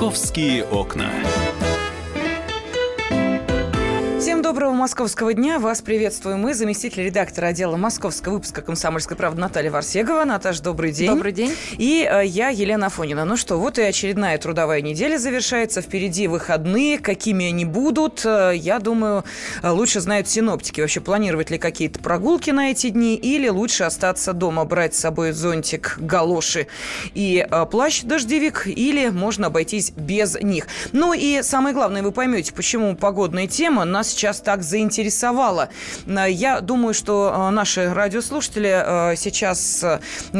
«Московские окна». Доброго московского дня. Вас приветствуем мы, заместитель редактора отдела московского выпуска «Комсомольской правды» Наталья Варсегова. Наташа, добрый день. Добрый день. И э, я, Елена Афонина. Ну что, вот и очередная трудовая неделя завершается. Впереди выходные. Какими они будут, э, я думаю, э, лучше знают синоптики. Вообще, планировать ли какие-то прогулки на эти дни или лучше остаться дома, брать с собой зонтик, галоши и э, плащ-дождевик, или можно обойтись без них. Ну и самое главное, вы поймете, почему погодная тема нас сейчас так заинтересовала. Э, Я думаю, что э, наши радиослушатели э, сейчас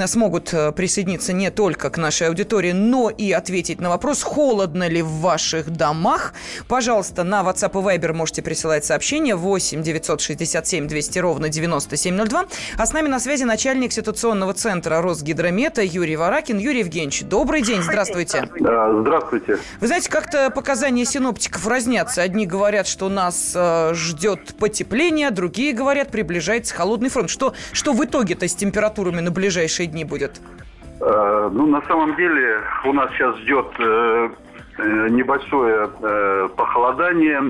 смогут присоединиться не только к нашей аудитории, но и ответить на вопрос, холодно ли в ваших домах. Пожалуйста, на WhatsApp и Viber можете присылать сообщения 8 967 200 ровно 9702. А с нами на связи начальник ситуационного центра Росгидромета Юрий Варакин. Юрий Евгеньевич, добрый день, здравствуйте. Здравствуйте. Вы знаете, как-то показания синоптиков разнятся. Одни говорят, что нас ждет потепление, другие говорят, приближается холодный фронт. Что, что в итоге-то с температурами на ближайшие дни будет? Э, Ну, на самом деле, у нас сейчас ждет э, э, небольшое похолодание,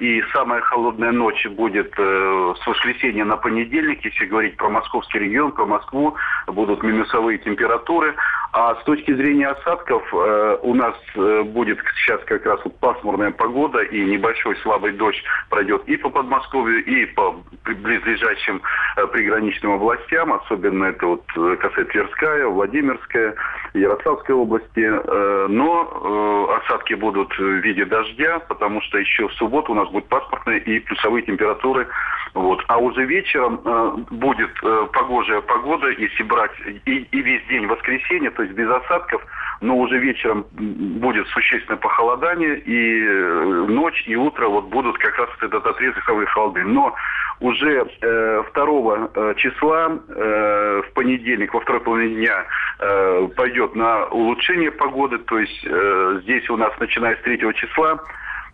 и самая холодная ночь будет с воскресенья на понедельник, если говорить про московский регион, про Москву, будут минусовые температуры. А с точки зрения осадков, э, у нас э, будет сейчас как раз вот пасмурная погода, и небольшой слабый дождь пройдет и по Подмосковью, и по близлежащим э, приграничным областям, особенно это вот э, касается Тверская, Владимирская, Ярославской области. Э, Но э, осадки будут в виде дождя, потому что еще в субботу у нас будет пасмурные и плюсовые температуры. Вот. А уже вечером э, будет э, погожая погода, если брать и, и весь день воскресенья, то есть без осадков, но уже вечером будет существенное похолодание, и э, ночь, и утро вот будут как раз вот этот отрезок самой холоды. Но уже э, 2 э, числа э, в понедельник, во второй половине дня э, пойдет на улучшение погоды, то есть э, здесь у нас начиная с 3 числа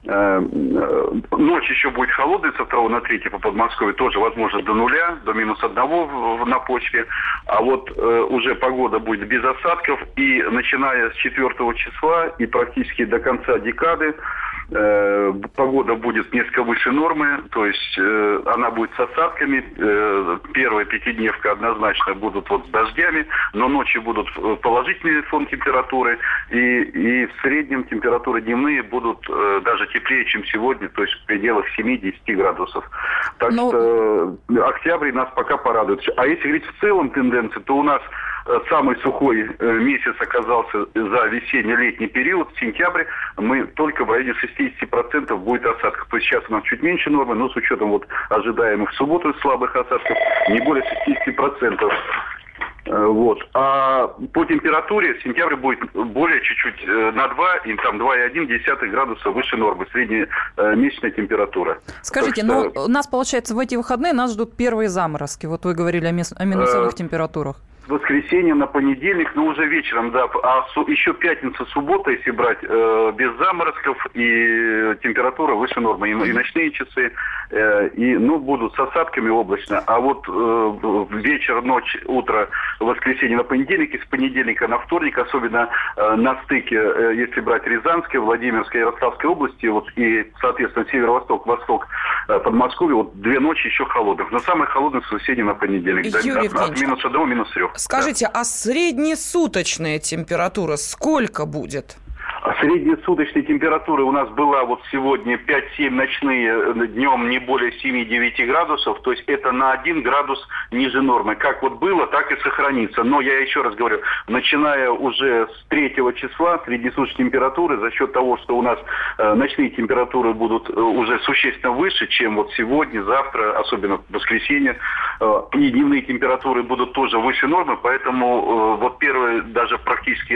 Ночь еще будет холодной со 2 на 3 по Подмосковью, тоже возможно до нуля, до минус одного на почве. А вот э, уже погода будет без осадков. И начиная с 4 числа и практически до конца декады э, погода будет несколько выше нормы. То есть э, она будет с осадками. Э, первая пятидневка однозначно будут вот с дождями, но ночью будут положительный фон температуры. И, и в среднем температуры дневные будут э, даже теплее, чем сегодня, то есть в пределах 7-10 градусов. Так Ну- что октябрь нас пока порадует. А если говорить в целом тенденции, то у нас самый сухой э, месяц оказался за весенне-летний период, сентябрь, мы только в районе 60% будет осадков. То есть сейчас у нас чуть меньше нормы, но с учетом вот ожидаемых в субботу слабых осадков, не более 60%. Э, Вот. А по температуре сентябрь будет более чуть-чуть э, на 2, и там 2,1 градуса выше нормы, средняя э, месячная температура. Скажите, Так что- ну, у нас, получается, в эти выходные нас ждут первые заморозки. Вот вы говорили о, мис- о минусовых Э, температурах. Воскресенье на понедельник, но уже вечером, да. А су- еще пятница, суббота, если брать, э, без заморозков и температура выше нормы. И, и ночные часы, э, и, ну, будут с осадками облачно. А вот э, вечер, ночь, утро, воскресенье на понедельник, и с понедельника на вторник, особенно э, на стыке, э, если брать Рязанская, Владимирская, Ярославская области, вот, и, соответственно, северо-восток, восток, э, Подмосковье, вот две ночи еще холодных. Но самое холодное воскресенье на понедельник. да, от, от минус одного, минус трех. Скажите, а среднесуточная температура сколько будет? Средняя суточная температура у нас была вот сегодня 5-7 ночные, э, днем не более 7-9 градусов, то есть это на 1 градус ниже нормы. Как вот было, так и сохранится. Но я еще раз говорю, начиная уже с 3 числа среднесуточной температуры, за счет того, что у нас э, ночные температуры будут э, уже существенно выше, чем вот сегодня, завтра, особенно в воскресенье, и дневные температуры будут тоже выше нормы, поэтому вот первые даже практически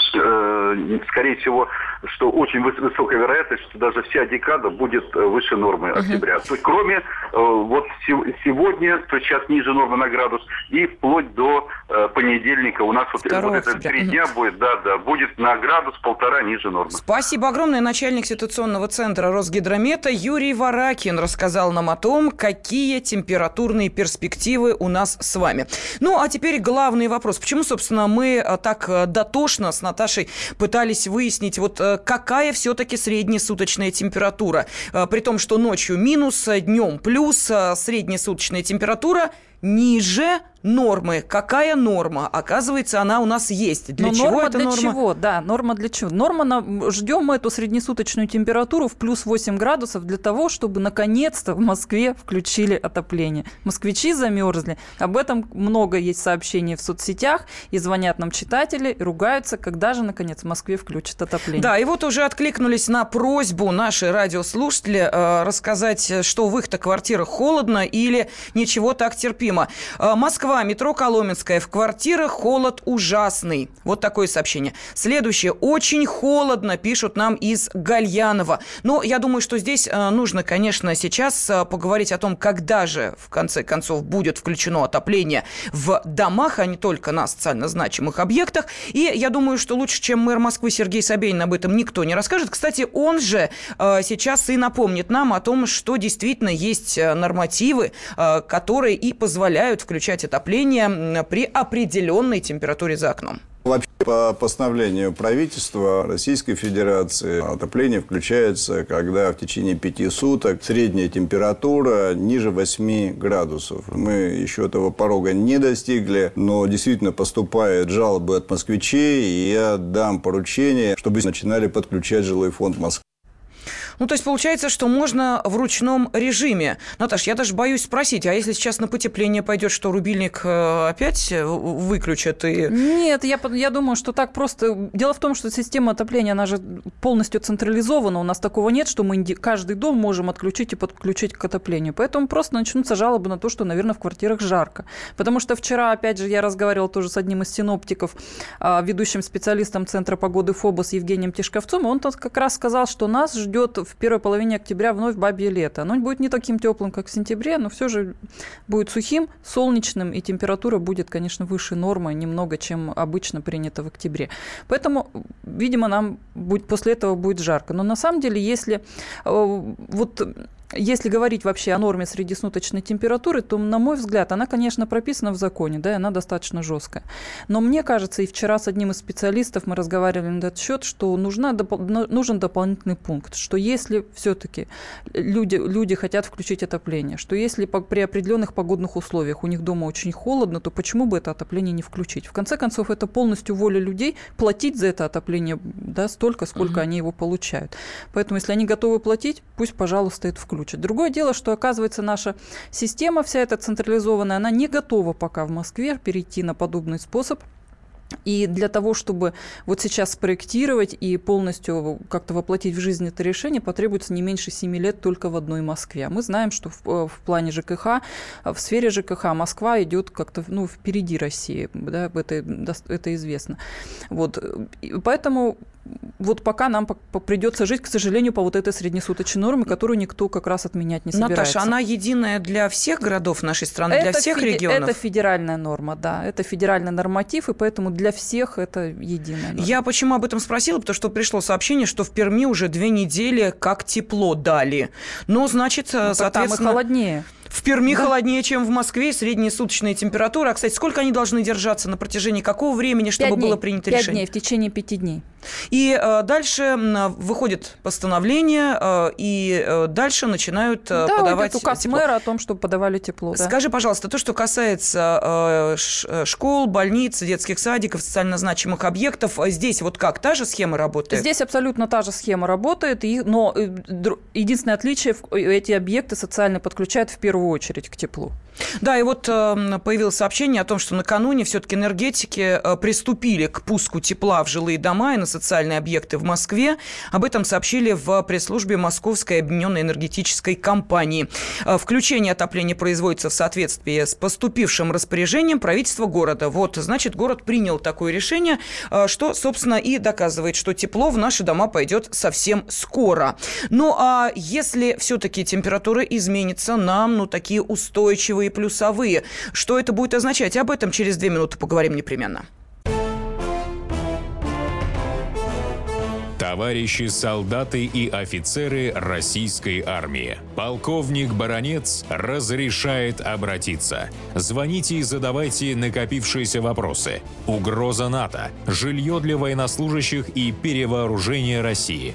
скорее всего, что очень выс- высокая вероятность, что даже вся декада будет э, выше нормы октября. То есть кроме э, вот се- сегодня, то есть сейчас ниже нормы на градус, и вплоть до э, понедельника у нас вот, 2 вот это три дня будет, да, да, будет на градус полтора ниже нормы. Спасибо огромное. Начальник ситуационного центра Росгидромета Юрий Варакин рассказал нам о том, какие температурные перспективы у нас с вами. Ну, а теперь главный вопрос. Почему, собственно, мы э, так э, дотошно с Наташей пытались выяснить, вот э, какая все-таки среднесуточная температура. Э, при том, что ночью минус, днем плюс, среднесуточная температура ниже нормы. Какая норма? Оказывается, она у нас есть. Для Но чего норма эта для норма? чего? Да, норма для чего? Норма, на... ждем мы эту среднесуточную температуру в плюс 8 градусов для того, чтобы наконец-то в Москве включили отопление. Москвичи замерзли. Об этом много есть сообщений в соцсетях, и звонят нам читатели, и ругаются, когда же, наконец, в Москве включат отопление. Да, и вот уже откликнулись на просьбу наши радиослушатели э, рассказать, что в их-то квартирах холодно или ничего так терпимо. Э, Москва, метро Коломенская, в квартирах холод ужасный. Вот такое сообщение. Следующее. Очень холодно, пишут нам из Гальянова. Но я думаю, что здесь э, нужно, конечно, сейчас э, поговорить о том, когда же, в конце концов, будет включено отопление в домах, а не только на социально значимых объектах. И я думаю, что лучше, чем мэр Москвы Сергей Собянин об этом никто не расскажет. Кстати, он же э, сейчас и напомнит нам о том, что действительно есть нормативы, которые и позволяют включать отопление при определенной температуре за окном. Вообще, по постановлению правительства Российской Федерации отопление включается, когда в течение пяти суток средняя температура ниже 8 градусов. Мы еще этого порога не достигли, но действительно поступают жалобы от москвичей, и я дам поручение, чтобы начинали подключать жилой фонд Москвы. Ну, то есть получается, что можно в ручном режиме. Наташ, я даже боюсь спросить, а если сейчас на потепление пойдет, что рубильник э, опять э, выключат? И... Нет, я, я думаю, что так просто... Дело в том, что система отопления, она же полностью централизована. У нас такого нет, что мы каждый дом можем отключить и подключить к отоплению. Поэтому просто начнутся жалобы на то, что, наверное, в квартирах жарко. Потому что вчера, опять же, я разговаривала тоже с одним из синоптиков, а, ведущим специалистом Центра погоды ФОБОС Евгением Тишковцом, и он как раз сказал, что нас ждет в первой половине октября вновь бабье лето. Оно будет не таким теплым, как в сентябре, но все же будет сухим, солнечным, и температура будет, конечно, выше нормы немного, чем обычно принято в октябре. Поэтому, видимо, нам будет, после этого будет жарко. Но на самом деле, если э, вот если говорить вообще о норме среднесуточной температуры, то, на мой взгляд, она, конечно, прописана в законе, да, и она достаточно жесткая. Но мне кажется, и вчера с одним из специалистов мы разговаривали на этот счет, что нужна, нужен дополнительный пункт, что если все-таки люди, люди хотят включить отопление, что если при определенных погодных условиях у них дома очень холодно, то почему бы это отопление не включить? В конце концов, это полностью воля людей платить за это отопление да, столько, сколько угу. они его получают. Поэтому, если они готовы платить, пусть, пожалуйста, это включат включат. Другое дело, что, оказывается, наша система вся эта централизованная, она не готова пока в Москве перейти на подобный способ и для того, чтобы вот сейчас спроектировать и полностью как-то воплотить в жизнь это решение, потребуется не меньше 7 лет только в одной Москве. Мы знаем, что в, э, в плане ЖКХ, в сфере ЖКХ Москва идет как-то ну, впереди России, да, это, это известно. Вот. Поэтому вот пока нам придется жить, к сожалению, по вот этой среднесуточной норме, которую никто как раз отменять не собирается. Наташа, она единая для всех городов нашей страны, это для всех феди- регионов? Это федеральная норма, да. Это федеральный норматив, и поэтому для всех это единая норма. Я почему об этом спросила? Потому что пришло сообщение, что в Перми уже две недели как тепло дали. Ну, значит, ну, соответственно... Там и холоднее. В Перми да. холоднее, чем в Москве, средняя суточная температура. А, кстати, сколько они должны держаться на протяжении какого времени, чтобы дней. было принято 5 решение? дней, в течение пяти дней. И э, дальше выходит постановление, э, и э, дальше начинают э, да, подавать указ тепло. мэра о том, чтобы подавали тепло. Да. Скажи, пожалуйста, то, что касается э, школ, больниц, детских садиков, социально значимых объектов, здесь вот как, та же схема работает? Здесь абсолютно та же схема работает, и, но единственное отличие, эти объекты социально подключают в первую очередь к теплу. Да, и вот э, появилось сообщение о том, что накануне все-таки энергетики э, приступили к пуску тепла в жилые дома и на социальные объекты в Москве. Об этом сообщили в пресс-службе Московской объединенной энергетической компании. Э, включение отопления производится в соответствии с поступившим распоряжением правительства города. Вот, значит, город принял такое решение, э, что, собственно, и доказывает, что тепло в наши дома пойдет совсем скоро. Ну, а если все-таки температура изменится, нам, ну, такие устойчивые плюсовые. Что это будет означать? Об этом через две минуты поговорим непременно. товарищи солдаты и офицеры российской армии. Полковник Баронец разрешает обратиться. Звоните и задавайте накопившиеся вопросы. Угроза НАТО, жилье для военнослужащих и перевооружение России.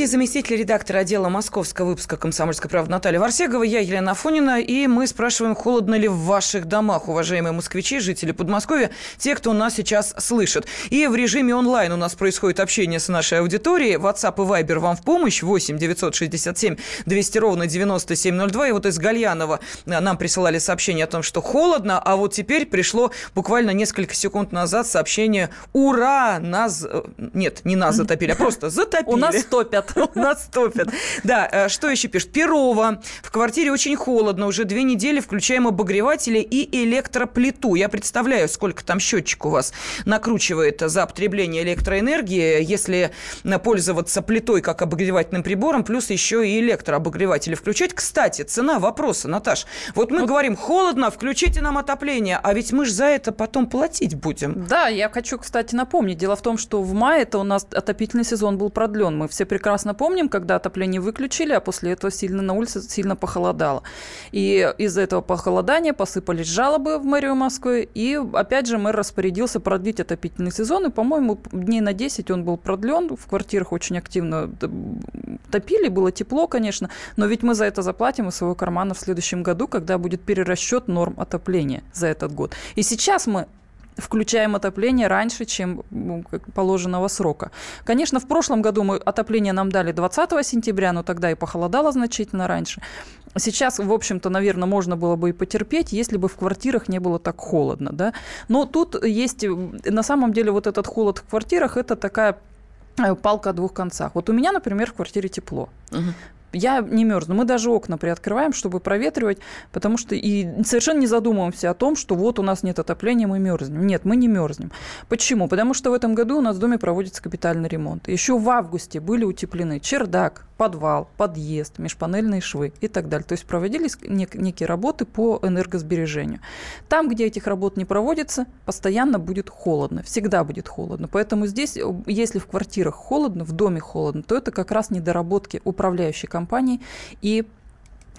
студии заместитель редактора отдела московского выпуска «Комсомольской правды» Наталья Варсегова, я Елена Афонина, и мы спрашиваем, холодно ли в ваших домах, уважаемые москвичи, жители Подмосковья, те, кто нас сейчас слышит. И в режиме онлайн у нас происходит общение с нашей аудиторией. WhatsApp и Viber вам в помощь. 8 967 200 ровно 9702. И вот из Гальянова нам присылали сообщение о том, что холодно, а вот теперь пришло буквально несколько секунд назад сообщение «Ура! Нас...» Нет, не нас затопили, а просто затопили. У нас топят топят. Нас топят. Да, э, что еще пишет? Перова. В квартире очень холодно. Уже две недели включаем обогреватели и электроплиту. Я представляю, сколько там счетчик у вас накручивает за потребление электроэнергии, если пользоваться плитой как обогревательным прибором, плюс еще и электрообогреватели включать. Кстати, цена вопроса, Наташ. Вот мы вот. говорим, холодно, включите нам отопление, а ведь мы же за это потом платить будем. Да, я хочу, кстати, напомнить. Дело в том, что в мае это у нас отопительный сезон был продлен. Мы все прекрасно прекрасно помним, когда отопление выключили, а после этого сильно на улице сильно похолодало. И из-за этого похолодания посыпались жалобы в мэрию Москвы, и опять же мэр распорядился продлить отопительный сезон, и, по-моему, дней на 10 он был продлен, в квартирах очень активно топили, было тепло, конечно, но ведь мы за это заплатим из своего кармана в следующем году, когда будет перерасчет норм отопления за этот год. И сейчас мы включаем отопление раньше, чем положенного срока. Конечно, в прошлом году мы отопление нам дали 20 сентября, но тогда и похолодало значительно раньше. Сейчас, в общем-то, наверное, можно было бы и потерпеть, если бы в квартирах не было так холодно. Да? Но тут есть, на самом деле, вот этот холод в квартирах, это такая э, палка о двух концах. Вот у меня, например, в квартире тепло. Угу я не мерзну. Мы даже окна приоткрываем, чтобы проветривать, потому что и совершенно не задумываемся о том, что вот у нас нет отопления, мы мерзнем. Нет, мы не мерзнем. Почему? Потому что в этом году у нас в доме проводится капитальный ремонт. Еще в августе были утеплены чердак, подвал, подъезд, межпанельные швы и так далее. То есть проводились нек- некие работы по энергосбережению. Там, где этих работ не проводится, постоянно будет холодно, всегда будет холодно. Поэтому здесь, если в квартирах холодно, в доме холодно, то это как раз недоработки управляющей компании и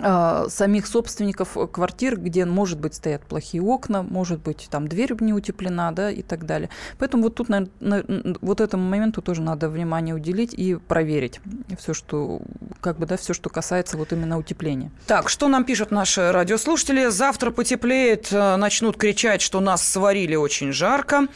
самих собственников квартир, где, может быть, стоят плохие окна, может быть, там дверь не утеплена, да, и так далее. Поэтому вот тут, на, вот этому моменту тоже надо внимание уделить и проверить все, что, как бы, да, все, что касается вот именно утепления. Так, что нам пишут наши радиослушатели? Завтра потеплеет, э, начнут кричать, что нас сварили очень жарко.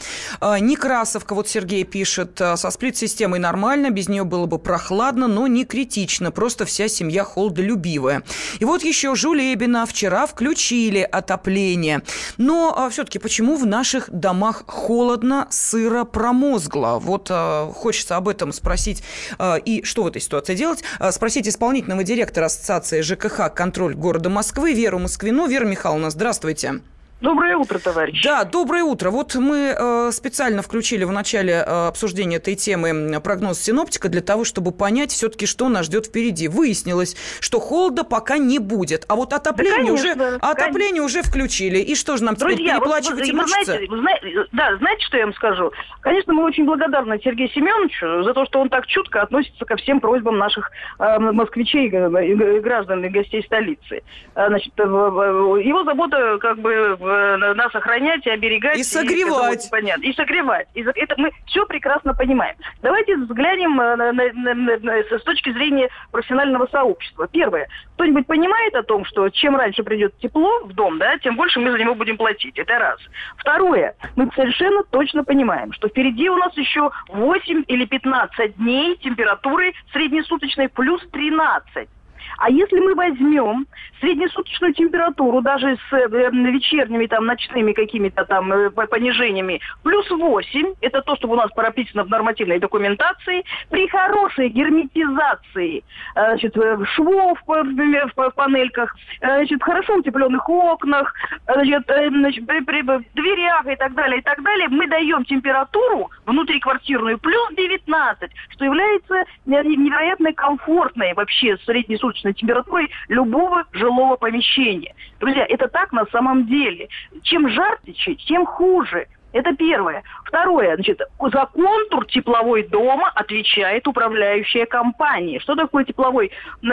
Э, Некрасовка, вот Сергей пишет, э, со сплит-системой нормально, без нее было бы прохладно, но не критично, просто вся семья холодолюбивая. И вот еще Жулебина вчера включили отопление. Но а, все-таки почему в наших домах холодно, сыро, промозгло? Вот а, хочется об этом спросить. А, и что в этой ситуации делать? А, спросить исполнительного директора Ассоциации ЖКХ «Контроль города Москвы» Веру Москвину. Вера Михайловна, здравствуйте. Доброе утро, товарищ. Да, доброе утро. Вот мы э, специально включили в начале э, обсуждения этой темы прогноз синоптика для того, чтобы понять все-таки, что нас ждет впереди. Выяснилось, что холода пока не будет, а вот отопление, да, уже, отопление уже включили. И что же нам теперь Друзья, переплачивать вот, и мучиться? Знаете, знаете, да, знаете, что я вам скажу? Конечно, мы очень благодарны Сергею Семеновичу за то, что он так чутко относится ко всем просьбам наших э, москвичей, э, граждан и гостей столицы. Э, значит, э, его забота как бы нас охранять и оберегать. И согревать. И, понятно. И согревать. И это мы все прекрасно понимаем. Давайте взглянем э, на, на, на, на, с точки зрения профессионального сообщества. Первое. Кто-нибудь понимает о том, что чем раньше придет тепло в дом, да, тем больше мы за него будем платить. Это раз. Второе. Мы совершенно точно понимаем, что впереди у нас еще 8 или 15 дней температуры среднесуточной плюс 13. А если мы возьмем среднесуточную температуру, даже с э, вечерними, там, ночными какими-то там э, понижениями, плюс 8, это то, что у нас прописано в нормативной документации, при хорошей герметизации э, значит, швов в панельках, значит, хорошо утепленных окнах, значит, при дверях и так далее, и так далее, мы даем температуру внутриквартирную плюс 19, что является невероятно комфортной вообще среднесуточной температурой любого жилого помещения. Друзья, это так на самом деле. Чем жарче, тем хуже. Это первое. Второе, значит, за контур тепловой дома отвечает управляющая компания. Что такое тепловой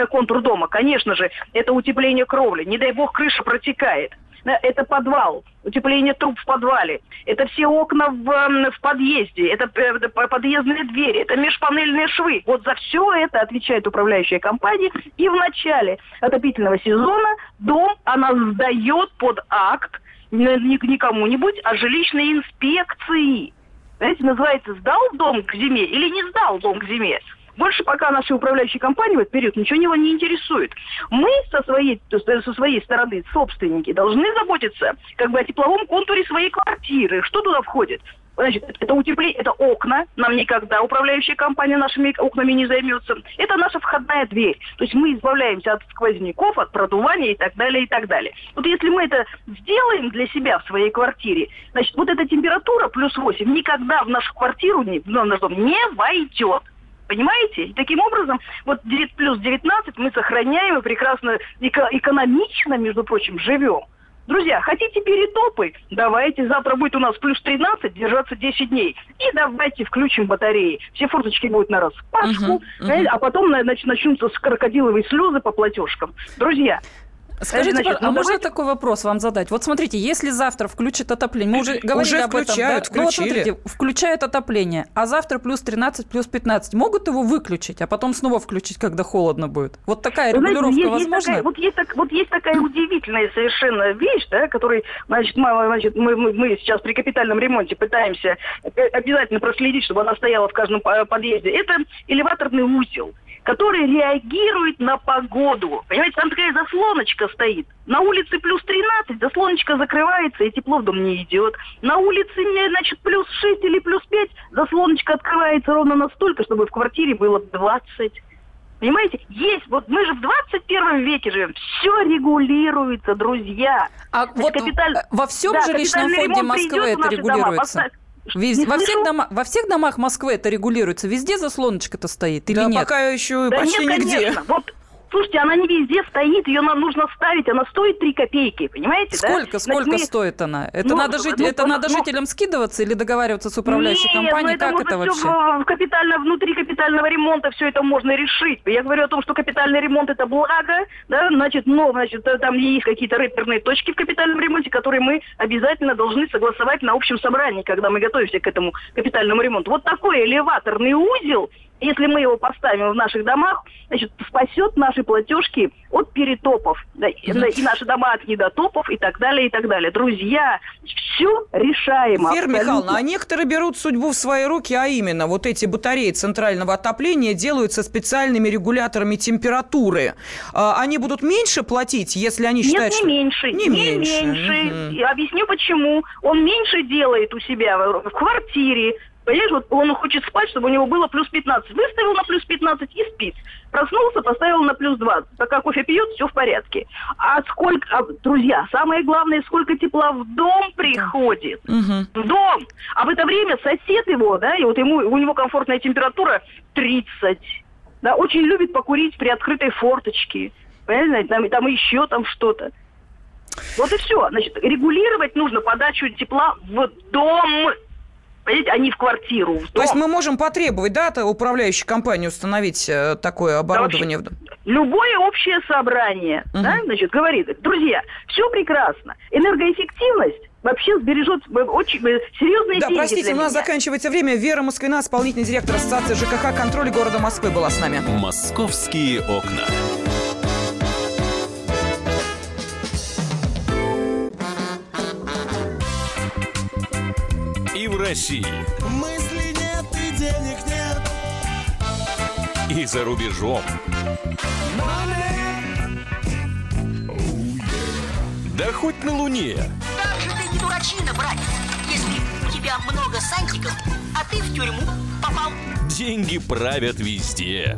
контур дома? Конечно же, это утепление кровли. Не дай бог, крыша протекает это подвал, утепление труб в подвале, это все окна в, в подъезде, это э, подъездные двери, это межпанельные швы. Вот за все это отвечает управляющая компания. И в начале отопительного сезона дом она сдает под акт не кому-нибудь, а жилищной инспекции. Знаете, называется «сдал дом к зиме» или «не сдал дом к зиме». Больше пока наши управляющие компании в этот период ничего него не интересует. Мы со своей, со своей стороны, собственники, должны заботиться как бы о тепловом контуре своей квартиры. Что туда входит? Значит, это утепление, это окна. Нам никогда управляющая компания нашими окнами не займется. Это наша входная дверь. То есть мы избавляемся от сквозняков, от продувания и так далее, и так далее. Вот если мы это сделаем для себя в своей квартире, значит, вот эта температура плюс 8 никогда в нашу квартиру, в наш дом не войдет. Понимаете? И таким образом, вот плюс 19 мы сохраняем и прекрасно эко- экономично, между прочим, живем. Друзья, хотите перетопы? Давайте, завтра будет у нас плюс 13, держаться 10 дней. И давайте включим батареи. Все форточки будут на распашку, uh-huh, uh-huh. а потом значит, начнутся крокодиловые слезы по платежкам. Друзья, Скажите, Значит, а ну, можно давайте... такой вопрос вам задать? Вот смотрите, если завтра включат отопление, мы уже говорили уже об этом. Да? Ну вот смотрите, включают отопление, а завтра плюс 13, плюс 15. Могут его выключить, а потом снова включить, когда холодно будет? Вот такая регулировка Знаете, есть, возможна? Есть такая, вот, есть так, вот есть такая удивительная совершенно вещь, да, которой, значит, мы, значит мы, мы, мы сейчас при капитальном ремонте пытаемся обязательно проследить, чтобы она стояла в каждом подъезде. Это элеваторный узел который реагирует на погоду. Понимаете, там такая заслоночка стоит. На улице плюс 13, заслоночка закрывается, и тепло в дом не идет. На улице, значит, плюс 6 или плюс 5, заслоночка открывается ровно настолько, чтобы в квартире было 20. Понимаете, есть, вот мы же в 21 веке живем, все регулируется, друзья. А Значит, вот капиталь... во всем да, жилищном фонде Москвы это регулируется? Дома, Вез... Во, всех дома... Во всех домах Москвы это регулируется? Везде заслоночка-то стоит или да, нет? пока еще да почти нет, нигде. Конечно. Вот Слушайте, она не везде стоит, ее нам нужно ставить, она стоит 3 копейки, понимаете? Сколько, да? сколько Значит, стоит она? Это ну, надо, жить, ну, это ну, надо ну, жителям скидываться или договариваться с управляющей нет, компанией? Ну, это как это вообще? В, в капитально, внутри капитального ремонта все это можно решить. Я говорю о том, что капитальный ремонт это благо, да, значит, но, значит, там есть какие-то рэперные точки в капитальном ремонте, которые мы обязательно должны согласовать на общем собрании, когда мы готовимся к этому капитальному ремонту. Вот такой элеваторный узел если мы его поставим в наших домах, значит, спасет наши платежки от перетопов, да, и, наши дома от недотопов и так далее, и так далее. Друзья, все решаемо. Вера Михайловна, а некоторые берут судьбу в свои руки, а именно вот эти батареи центрального отопления делаются специальными регуляторами температуры. А, они будут меньше платить, если они считают, Нет, не меньше. Не, не меньше. меньше. Угу. Объясню почему. Он меньше делает у себя в квартире, Понимаешь, вот он хочет спать, чтобы у него было плюс 15. Выставил на плюс 15 и спит. Проснулся, поставил на плюс 20. Пока кофе пьет, все в порядке. А сколько, а, друзья, самое главное, сколько тепла в дом приходит. Угу. В дом. А в это время сосед его, да, и вот ему, у него комфортная температура 30. Да, очень любит покурить при открытой форточке. Понимаете, там, там еще там что-то. Вот и все. Значит, регулировать нужно подачу тепла в дом. Понимаете, а не в квартиру. В То есть мы можем потребовать, да, от управляющей компании установить э, такое оборудование? Да, вообще, любое общее собрание, угу. да, значит, говорит, друзья, все прекрасно, энергоэффективность вообще сбережет очень серьезные да, деньги простите, у нас меня. заканчивается время. Вера Москвина, исполнительный директор Ассоциации ЖКХ контроля города Москвы была с нами. «Московские окна». И в России. Мысли нет и денег нет. И за рубежом. Да хоть на Луне. Как же ты не дурачина, братец, если у тебя много сантиков, а ты в тюрьму попал. Деньги правят везде.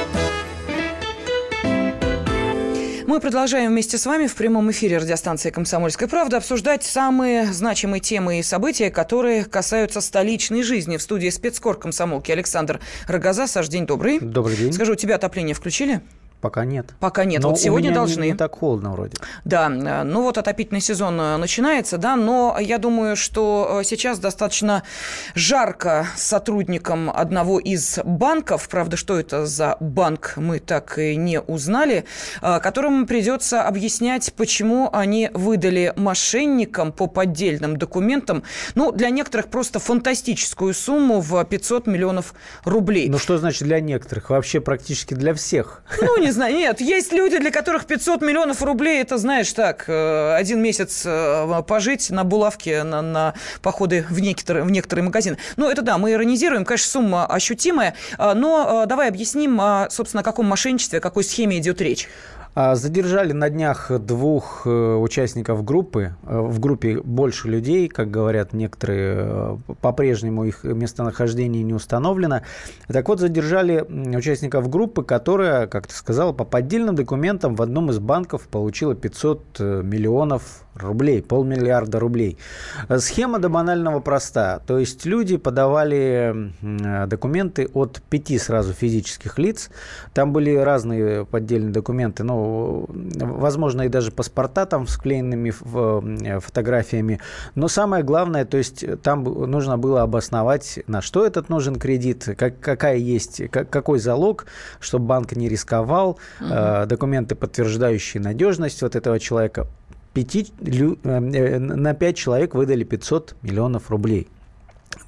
Мы продолжаем вместе с вами в прямом эфире радиостанции «Комсомольская правда» обсуждать самые значимые темы и события, которые касаются столичной жизни. В студии спецкор комсомолки Александр Рогоза. Саш, день добрый. Добрый день. Скажу, у тебя отопление включили? Пока нет. Пока нет. Но вот сегодня должны. Не, не так холодно вроде. Да, э, ну вот отопительный сезон э, начинается, да, но я думаю, что э, сейчас достаточно жарко сотрудникам одного из банков, правда, что это за банк, мы так и не узнали, которым придется объяснять, почему они выдали мошенникам по поддельным документам, ну, для некоторых просто фантастическую сумму в 500 миллионов рублей. Ну, что значит для некоторых? Вообще практически для всех. Ну, не знаю, нет, есть люди, для которых 500 миллионов рублей, это, знаешь, так, э, один месяц э, пожить на булавке, на, на походы в некоторые, в некоторые магазины. Ну, это да, мы иронизируем, конечно, сумма ощутимая, э, но давай объясним, собственно, о каком мошенничестве, о какой схеме идет речь. А, задержали на днях двух э, участников группы. Э, в группе больше людей, как говорят некоторые, э, по-прежнему их местонахождение не установлено. Так вот, задержали участников группы, которая, как ты сказал, по поддельным документам в одном из банков получила 500 миллионов рублей, полмиллиарда рублей. Схема до банального проста. То есть люди подавали документы от пяти сразу физических лиц. Там были разные поддельные документы, ну, возможно, и даже паспорта там с вклеенными фотографиями. Но самое главное, то есть там нужно было обосновать, на что этот нужен кредит, как, какая есть, как, какой залог, чтобы банк не рисковал, угу. э, документы, подтверждающие надежность вот этого человека пяти, э, на 5 человек выдали 500 миллионов рублей.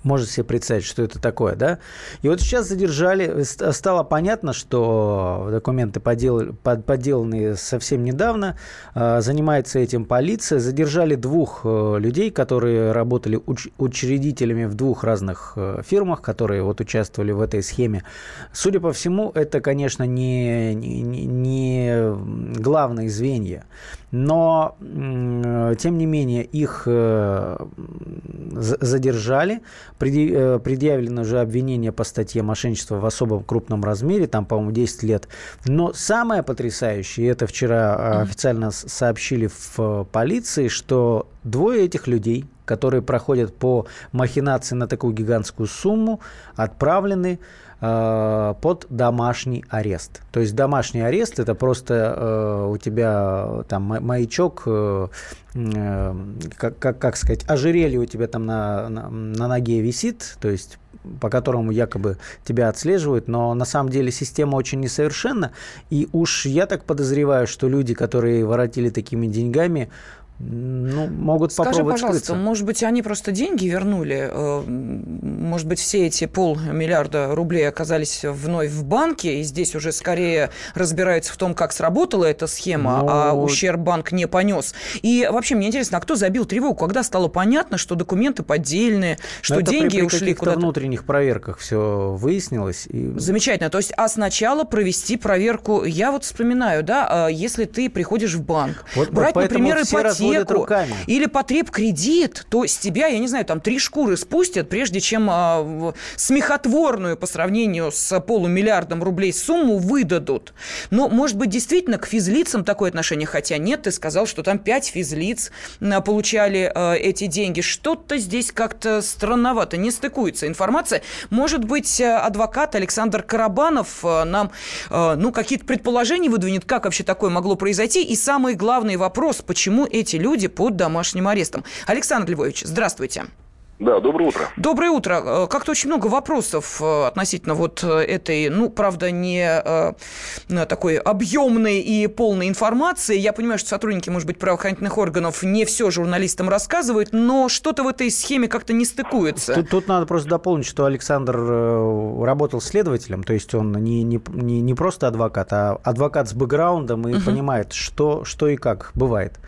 Можете себе представить, что это такое, да? И вот сейчас задержали, стало понятно, что документы подел, под, подделанные совсем недавно, э, занимается этим полиция. Задержали двух э, людей, которые работали уч, учредителями в двух разных фирмах, которые вот участвовали в этой схеме. Судя по всему, это, конечно, не, не, не главные звенья. Но, тем не менее, их э, задержали, э, предъявлено уже обвинение по статье мошенничества в особом крупном размере, там, по-моему, 10 лет. Но самое потрясающее, это вчера официально сообщили в полиции, что двое этих людей, которые проходят по махинации на такую гигантскую сумму, отправлены Э, под домашний арест. То есть домашний арест это просто э, у тебя там маячок, э, э, как, как, как сказать, ожерелье у тебя там на, на, на ноге висит, то есть по которому якобы тебя отслеживают, но на самом деле система очень несовершенна. И уж я так подозреваю, что люди, которые воротили такими деньгами, ну, могут Скажи, попробовать пожалуйста, скрыться. может быть, они просто деньги вернули? Э, может быть, все эти полмиллиарда рублей оказались вновь в банке, и здесь уже скорее разбираются в том, как сработала эта схема, Но... а ну, ущерб банк не понес. И вообще, мне интересно, а кто забил тревогу, когда стало понятно, что документы поддельные, что деньги при, при ушли куда-то? внутренних проверках все выяснилось. И... Замечательно. То есть, а сначала провести проверку. Я вот вспоминаю, да, а если ты приходишь в банк, вот, брать, вот например, ипотеку, руками. или потреб кредит, то с тебя, я не знаю, там три шкуры спустят, прежде чем а, смехотворную по сравнению с полумиллиардом рублей сумму выдадут. Но, может быть, действительно к физлицам такое отношение, хотя нет, ты сказал, что там пять физлиц а, получали а, эти деньги. Что-то здесь как-то странновато, не стыкуется информация. Может быть, адвокат Александр Карабанов а, нам, а, ну, какие-то предположения выдвинет, как вообще такое могло произойти, и самый главный вопрос, почему эти люди под домашним арестом. Александр Львович, здравствуйте. Да, доброе утро. Доброе утро. Э, как-то очень много вопросов э, относительно вот э, этой, ну, правда, не такой объемной и полной информации. Я понимаю, что сотрудники, может быть, правоохранительных органов не все журналистам рассказывают, но что-то в этой схеме как-то не стыкуется. Тут, тут надо просто дополнить, что Александр работал следователем, то есть он не, не, не, не просто адвокат, а адвокат с бэкграундом и угу. понимает, что, что и как бывает.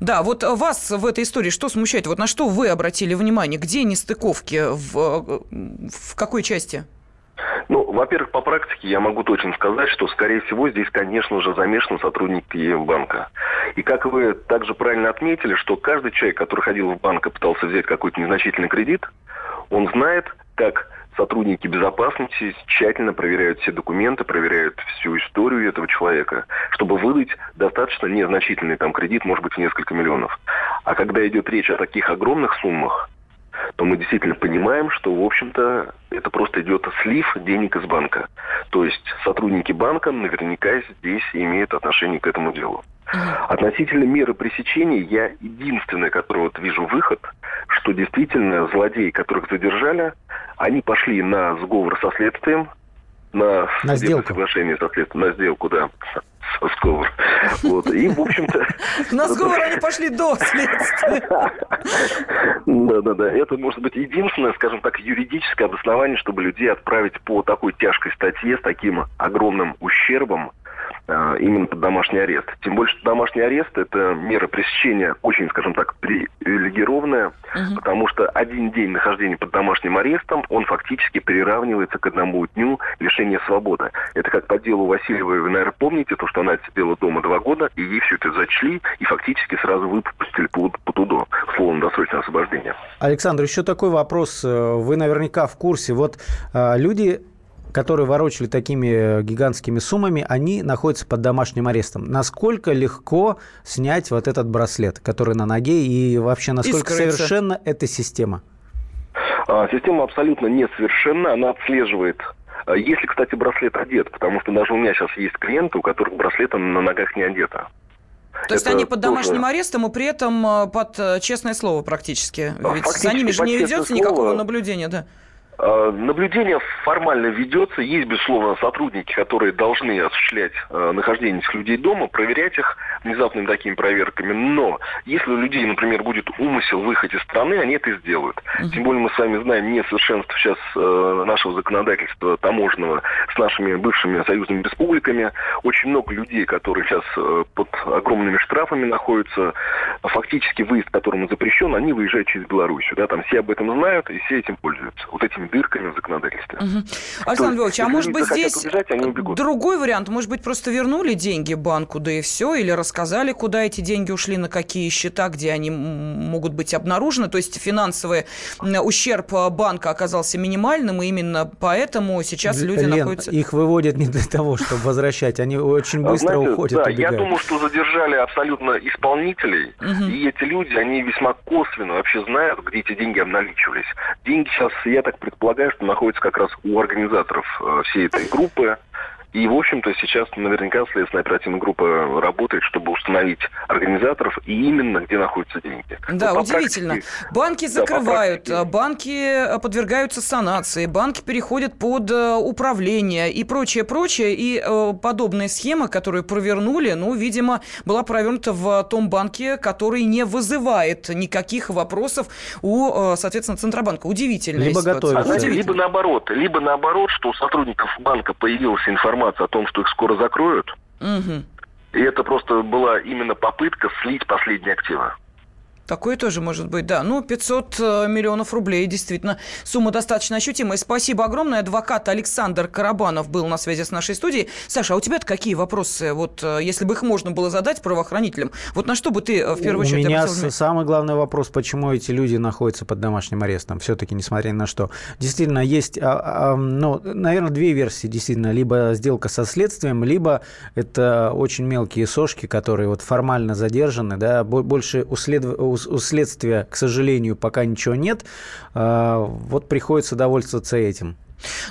Да, вот вас в этой истории что смущает? Вот на что вы обратили внимание? Где нестыковки? В, в какой части? Ну, во-первых, по практике я могу точно сказать, что, скорее всего, здесь, конечно же, замешаны сотрудники банка. И как вы также правильно отметили, что каждый человек, который ходил в банк и пытался взять какой-то незначительный кредит, он знает, как сотрудники безопасности тщательно проверяют все документы, проверяют всю историю этого человека, чтобы выдать достаточно незначительный там кредит, может быть, несколько миллионов. А когда идет речь о таких огромных суммах, то мы действительно понимаем, что, в общем-то, это просто идет слив денег из банка. То есть сотрудники банка наверняка здесь имеют отношение к этому делу. Относительно меры пресечения, я единственное, который вот вижу выход, что действительно злодеи, которых задержали, они пошли на сговор со следствием, на, на сделку. соглашение со следствием, на сделку, да, со сговор. Вот. И, в общем-то... На сговор они пошли до следствия. Да-да-да. Это может быть единственное, скажем так, юридическое обоснование, чтобы людей отправить по такой тяжкой статье с таким огромным ущербом именно под домашний арест. Тем более, что домашний арест – это мера пресечения очень, скажем так, привилегированная, угу. потому что один день нахождения под домашним арестом, он фактически приравнивается к одному дню лишения свободы. Это как по делу Васильевой, вы, наверное, помните, то, что она сидела дома два года, и ей все это зачли, и фактически сразу выпустили по, по ТУДО, словом, досрочное освобождение. Александр, еще такой вопрос. Вы наверняка в курсе. Вот э, люди которые ворочали такими гигантскими суммами, они находятся под домашним арестом. Насколько легко снять вот этот браслет, который на ноге, и вообще насколько и совершенна эта система? А, система абсолютно несовершенна, она отслеживает а, если, кстати, браслет одет, потому что даже у меня сейчас есть клиенты, у которых браслета на ногах не одето. То есть они под домашним тоже... арестом и при этом а, под э, честное слово практически. Ведь за ними же не ведется слово... никакого наблюдения, да? Э, наблюдение формально ведется. Есть, безусловно, сотрудники, которые должны осуществлять э, нахождение этих людей дома, проверять их внезапными такими проверками. Но если у людей, например, будет умысел выехать из страны, они это и сделают. Uh-huh. Тем более мы с вами знаем несовершенство сейчас э, нашего законодательства таможенного с нашими бывшими союзными республиками. Очень много людей, которые сейчас э, под огромными штрафами находятся, фактически выезд, которому запрещен, они выезжают через Белоруссию. Да, там все об этом знают и все этим пользуются. Вот этими дырками в законодательстве. Угу. Александр Львович, а может быть здесь убежать, другой вариант? Может быть, просто вернули деньги банку, да и все? Или рассказали, куда эти деньги ушли, на какие счета, где они могут быть обнаружены? То есть финансовый ущерб банка оказался минимальным, и именно поэтому сейчас люди Лен, находятся... их выводят не для того, чтобы возвращать, они очень быстро Знаете, уходят. Да, убегают. я думаю, что задержали абсолютно исполнителей, угу. и эти люди, они весьма косвенно вообще знают, где эти деньги обналичивались. Деньги сейчас, я так предполагаю, предполагаю, что находится как раз у организаторов э, всей этой группы. И, в общем-то, сейчас наверняка следственная оперативная группа работает, чтобы установить организаторов и именно где находятся деньги. Да, ну, удивительно. Практике, банки закрывают, да, банки э, подвергаются санации, банки переходят под э, управление и прочее, прочее. И э, подобная схема, которую провернули, ну, видимо, была провернута в том банке, который не вызывает никаких вопросов у, соответственно, Центробанка. Удивительно. Либо готовится. А, знаете, либо наоборот, либо наоборот, что у сотрудников банка появилась информация, информация о том, что их скоро закроют. Угу. И это просто была именно попытка слить последние активы. Такое тоже может быть, да. Ну, 500 э, миллионов рублей, действительно, сумма достаточно ощутимая. Спасибо огромное. Адвокат Александр Карабанов был на связи с нашей студией. Саша, а у тебя какие вопросы, вот э, если бы их можно было задать правоохранителям? Вот на что бы ты э, в первую очередь... У меня обратил... самый главный вопрос, почему эти люди находятся под домашним арестом, все-таки, несмотря ни на что. Действительно, есть, а, а, ну, наверное, две версии, действительно. Либо сделка со следствием, либо это очень мелкие сошки, которые вот формально задержаны, да, больше у, след у следствия, к сожалению, пока ничего нет. А, вот приходится довольствоваться этим.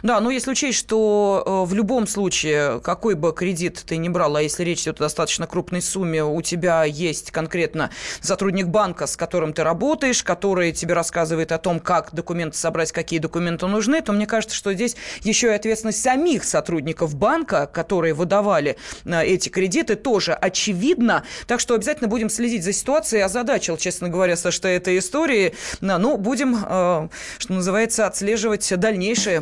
Да, но если учесть, что э, в любом случае, какой бы кредит ты ни брал, а если речь идет о достаточно крупной сумме, у тебя есть конкретно сотрудник банка, с которым ты работаешь, который тебе рассказывает о том, как документы собрать, какие документы нужны, то мне кажется, что здесь еще и ответственность самих сотрудников банка, которые выдавали э, эти кредиты, тоже очевидна. Так что обязательно будем следить за ситуацией. Озадачил, честно говоря, Саша, этой истории. Ну, будем, э, что называется, отслеживать дальнейшее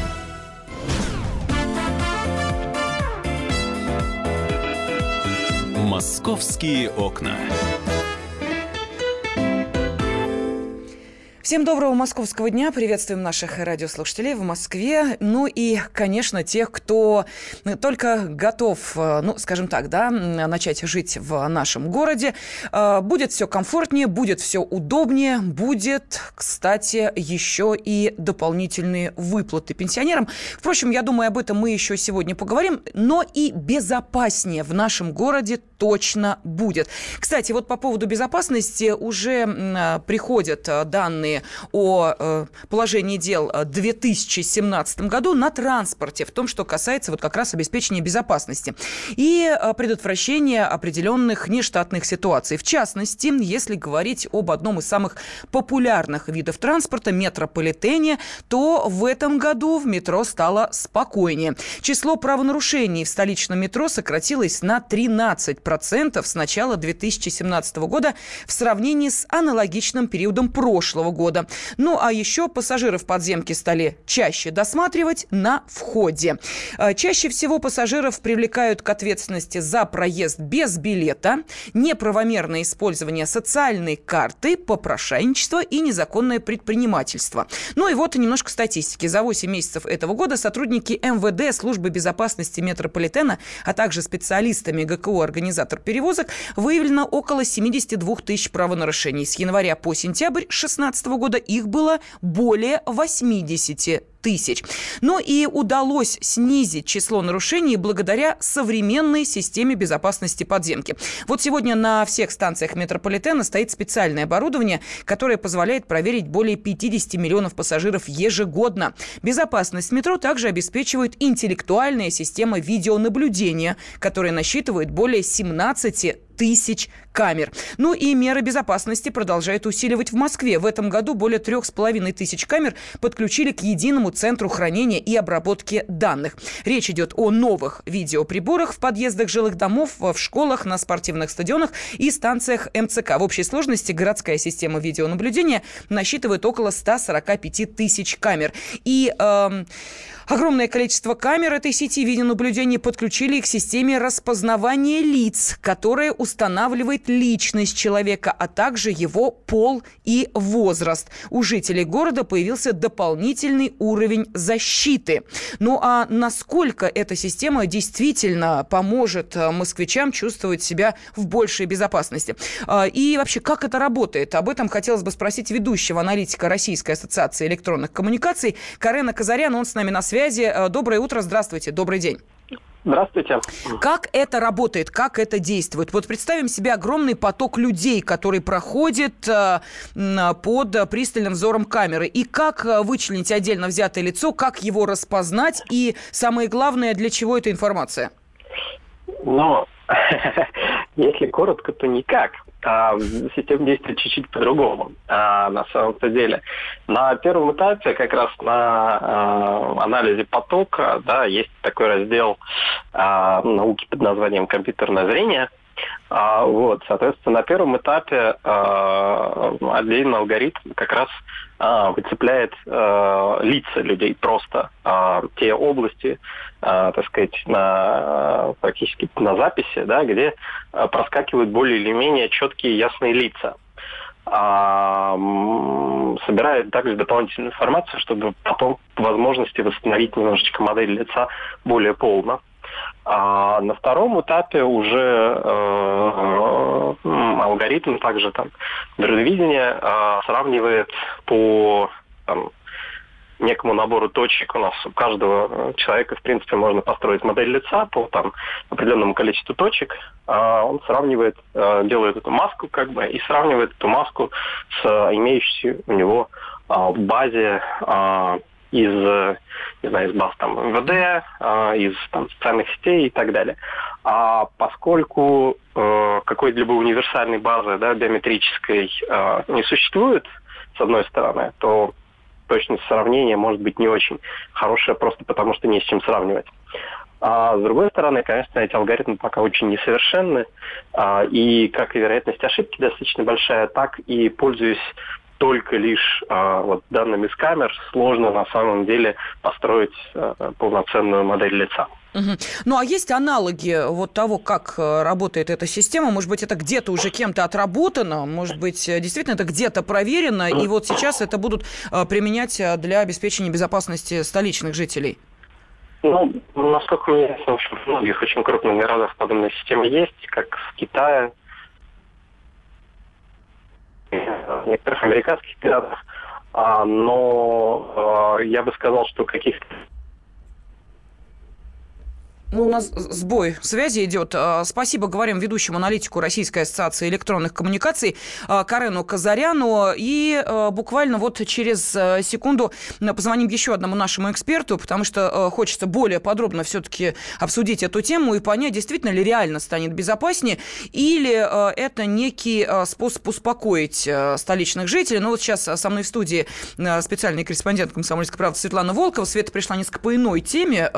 Московские окна. Всем доброго московского дня. Приветствуем наших радиослушателей в Москве. Ну и, конечно, тех, кто только готов, ну, скажем так, да, начать жить в нашем городе. А, будет все комфортнее, будет все удобнее, будет, кстати, еще и дополнительные выплаты пенсионерам. Впрочем, я думаю, об этом мы еще сегодня поговорим. Но и безопаснее в нашем городе точно будет. Кстати, вот по поводу безопасности уже приходят данные о э, положении дел в 2017 году на транспорте, в том, что касается вот как раз обеспечения безопасности и э, предотвращения определенных нештатных ситуаций. В частности, если говорить об одном из самых популярных видов транспорта – метрополитене, то в этом году в метро стало спокойнее. Число правонарушений в столичном метро сократилось на 13% процентов с начала 2017 года в сравнении с аналогичным периодом прошлого года. Ну а еще пассажиров подземки стали чаще досматривать на входе. А, чаще всего пассажиров привлекают к ответственности за проезд без билета, неправомерное использование социальной карты, попрошайничество и незаконное предпринимательство. Ну и вот немножко статистики. За 8 месяцев этого года сотрудники МВД, службы безопасности метрополитена, а также специалистами ГКО организатор перевозок, выявлено около 72 тысяч правонарушений. С января по сентябрь 2016 года их было более 80 тысяч. Но и удалось снизить число нарушений благодаря современной системе безопасности подземки. Вот сегодня на всех станциях метрополитена стоит специальное оборудование, которое позволяет проверить более 50 миллионов пассажиров ежегодно. Безопасность метро также обеспечивает интеллектуальная система видеонаблюдения, которая насчитывает более 17 тысяч камер. Ну и меры безопасности продолжают усиливать в Москве. В этом году более трех с половиной тысяч камер подключили к единому центру хранения и обработки данных. Речь идет о новых видеоприборах в подъездах жилых домов, в школах, на спортивных стадионах и станциях МЦК. В общей сложности городская система видеонаблюдения насчитывает около 145 тысяч камер. И э, Огромное количество камер этой сети видеонаблюдения подключили к системе распознавания лиц, которая устанавливает личность человека, а также его пол и возраст. У жителей города появился дополнительный уровень защиты. Ну а насколько эта система действительно поможет э, москвичам чувствовать себя в большей безопасности? А, и вообще, как это работает? Об этом хотелось бы спросить ведущего аналитика Российской ассоциации электронных коммуникаций Карена Казаряна. Он с нами на связи связи. Э, доброе утро, здравствуйте, добрый день. Здравствуйте. Как это работает, как это действует? Вот представим себе огромный поток людей, который проходит э, под пристальным взором камеры. И как э, вычленить отдельно взятое лицо, как его распознать и, самое главное, для чего эта информация? Ну, если коротко, то никак а, система действует чуть-чуть по-другому а, на самом-то деле. На первом этапе, как раз на а, анализе потока, да, есть такой раздел а, науки под названием компьютерное зрение – а, вот, соответственно, на первом этапе а, отдельный алгоритм как раз а, выцепляет а, лица людей просто, а, те области, а, так сказать, на, практически на записи, да, где а, проскакивают более или менее четкие ясные лица. А, собирает также дополнительную информацию, чтобы потом по возможности восстановить немножечко модель лица более полно. А на втором этапе уже э, алгоритм также там дроновидения э, сравнивает по там, некому набору точек. У нас у каждого человека, в принципе, можно построить модель лица по там, определенному количеству точек. А он сравнивает, э, делает эту маску как бы и сравнивает эту маску с имеющейся у него в базе из, не знаю, из баз там МВД, а, из там, социальных сетей и так далее. А поскольку э, какой-либо универсальной базы да, биометрической э, не существует, с одной стороны, то точность сравнения может быть не очень хорошая, просто потому что не с чем сравнивать. А с другой стороны, конечно, эти алгоритмы пока очень несовершенны, а, и как и вероятность ошибки достаточно большая, так и пользуясь только лишь а, вот данными с камер сложно на самом деле построить а, полноценную модель лица. Угу. Ну а есть аналоги вот того, как э, работает эта система? Может быть, это где-то уже кем-то отработано, может быть, э, действительно это где-то проверено, и вот сейчас это будут э, применять для обеспечения безопасности столичных жителей? Ну, насколько мне известно, в общем, в многих очень крупных городах подобная система есть, как в Китае, некоторых американских пиратов. А, но а, я бы сказал, что каких-то ну, у нас сбой связи идет. А, спасибо, говорим ведущему аналитику Российской ассоциации электронных коммуникаций а, Карену Казаряну. И а, буквально вот через секунду позвоним еще одному нашему эксперту, потому что хочется более подробно все-таки обсудить эту тему и понять, действительно ли реально станет безопаснее, или это некий способ успокоить столичных жителей. Ну, вот сейчас со мной в студии специальный корреспондент «Комсомольской правды» Светлана Волкова. Света пришла несколько по иной теме.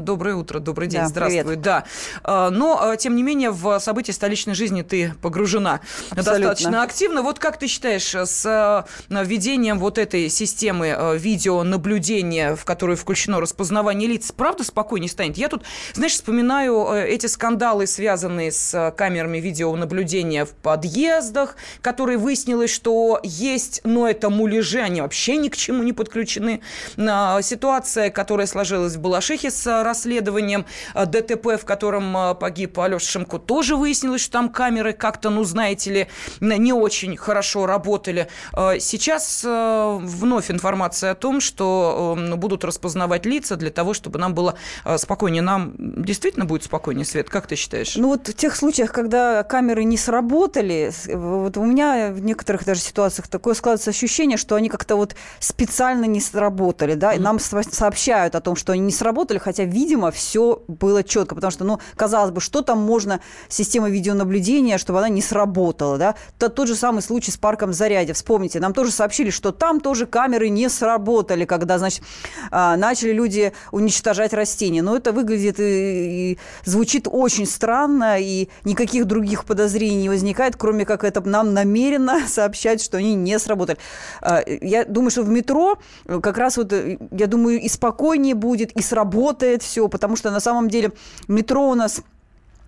Доброе утро, добрый день день. Да, Здравствуй, привет. да. А, но, а, тем не менее, в события столичной жизни ты погружена Абсолютно. достаточно активно. Вот как ты считаешь, с а, введением вот этой системы видеонаблюдения, в которую включено распознавание лиц, правда спокойнее станет? Я тут, знаешь, вспоминаю эти скандалы, связанные с камерами видеонаблюдения в подъездах, которые выяснилось, что есть, но это муляжи, они вообще ни к чему не подключены. Ситуация, которая сложилась в Балашихе с расследованием Э, ДТП, в котором э, погиб Алеша Шимко, тоже выяснилось, что там камеры как-то, ну, знаете ли, не очень хорошо работали. Э, сейчас вновь информация о том, что будут распознавать лица для того, чтобы нам было спокойнее. Нам действительно будет спокойнее, Свет, как ты считаешь? Ну, вот в тех случаях, когда камеры не сработали, вот у меня в некоторых даже ситуациях такое складывается ощущение, что они как-то вот специально не сработали, да, и нам сообщают о том, что они не сработали, хотя, видимо, все было четко, потому что, ну, казалось бы, что там можно система видеонаблюдения, чтобы она не сработала, да? То, тот же самый случай с парком Зарядье. Вспомните, нам тоже сообщили, что там тоже камеры не сработали, когда, значит, а, начали люди уничтожать растения. Но это выглядит и, и звучит очень странно, и никаких других подозрений не возникает, кроме как это нам намеренно сообщать, что они не сработали. А, я думаю, что в метро как раз вот, я думаю, и спокойнее будет, и сработает все, потому что на самом самом деле метро у нас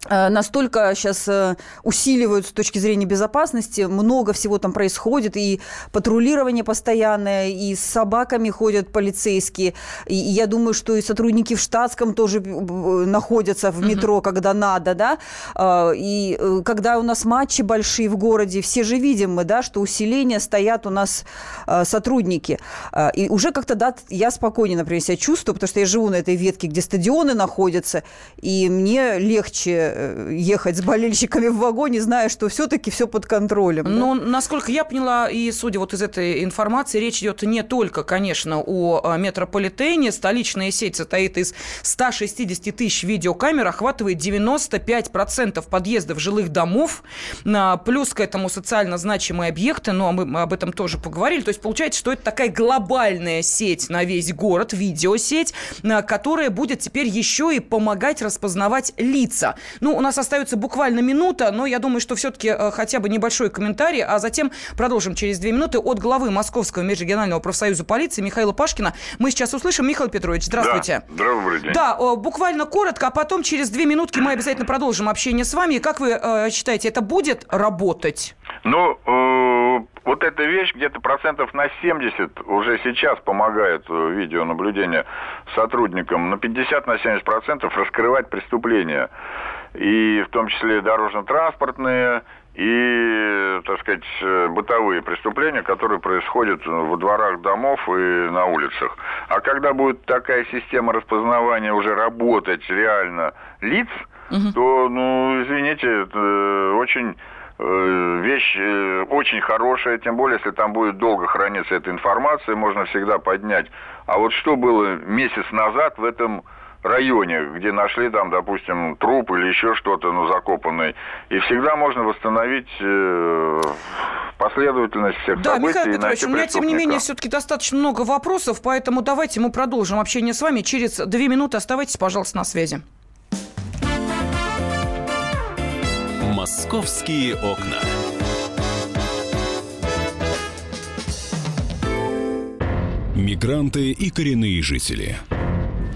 настолько сейчас э, усиливают с точки зрения безопасности, много всего там происходит, и патрулирование постоянное, и с собаками ходят полицейские, и я думаю, что и сотрудники в штатском тоже э, находятся в метро, угу. когда надо, да, и когда у нас матчи большие в городе, все же видим мы, да, что усиление стоят у нас сотрудники, и уже как-то, да, я спокойнее, например, себя чувствую, потому что я живу на этой ветке, где стадионы находятся, и мне легче Э, ехать с болельщиками в вагоне, зная, что все-таки все под контролем. Ну, да? насколько я поняла, и судя вот из этой информации, речь идет не только, конечно, о метрополитене. Столичная сеть состоит из 160 тысяч видеокамер, охватывает 95% подъездов жилых домов, плюс к этому социально значимые объекты, но ну, а мы об этом тоже поговорили. То есть получается, что это такая глобальная сеть на весь город, видеосеть, которая будет теперь еще и помогать распознавать лица. Ну, у нас остается буквально минута, но я думаю, что все-таки э, хотя бы небольшой комментарий, а затем продолжим через две минуты от главы Московского межрегионального профсоюза полиции Михаила Пашкина. Мы сейчас услышим. Михаил Петрович, здравствуйте. Да, добрый день. Да, буквально коротко, а потом через две минутки мы обязательно продолжим общение с вами. Как вы э, считаете, это будет работать? Ну, э, вот эта вещь где-то процентов на 70 уже сейчас помогает э, видеонаблюдение сотрудникам, на 50 на 70 процентов раскрывать преступления. И в том числе дорожно-транспортные, и, так сказать, э, бытовые преступления, которые происходят во дворах домов и на улицах. А когда будет такая система распознавания уже работать реально лиц, угу. то, ну, извините, это очень э, вещь э, очень хорошая, тем более, если там будет долго храниться эта информация, можно всегда поднять. А вот что было месяц назад в этом районе, где нашли там, допустим, труп или еще что-то, ну, закопанный. И всегда можно восстановить э, последовательность всех да, событий. Михаил Петрович, у меня, тем не менее, все-таки достаточно много вопросов, поэтому давайте мы продолжим общение с вами. Через две минуты оставайтесь, пожалуйста, на связи. «Московские окна». Мигранты и коренные жители –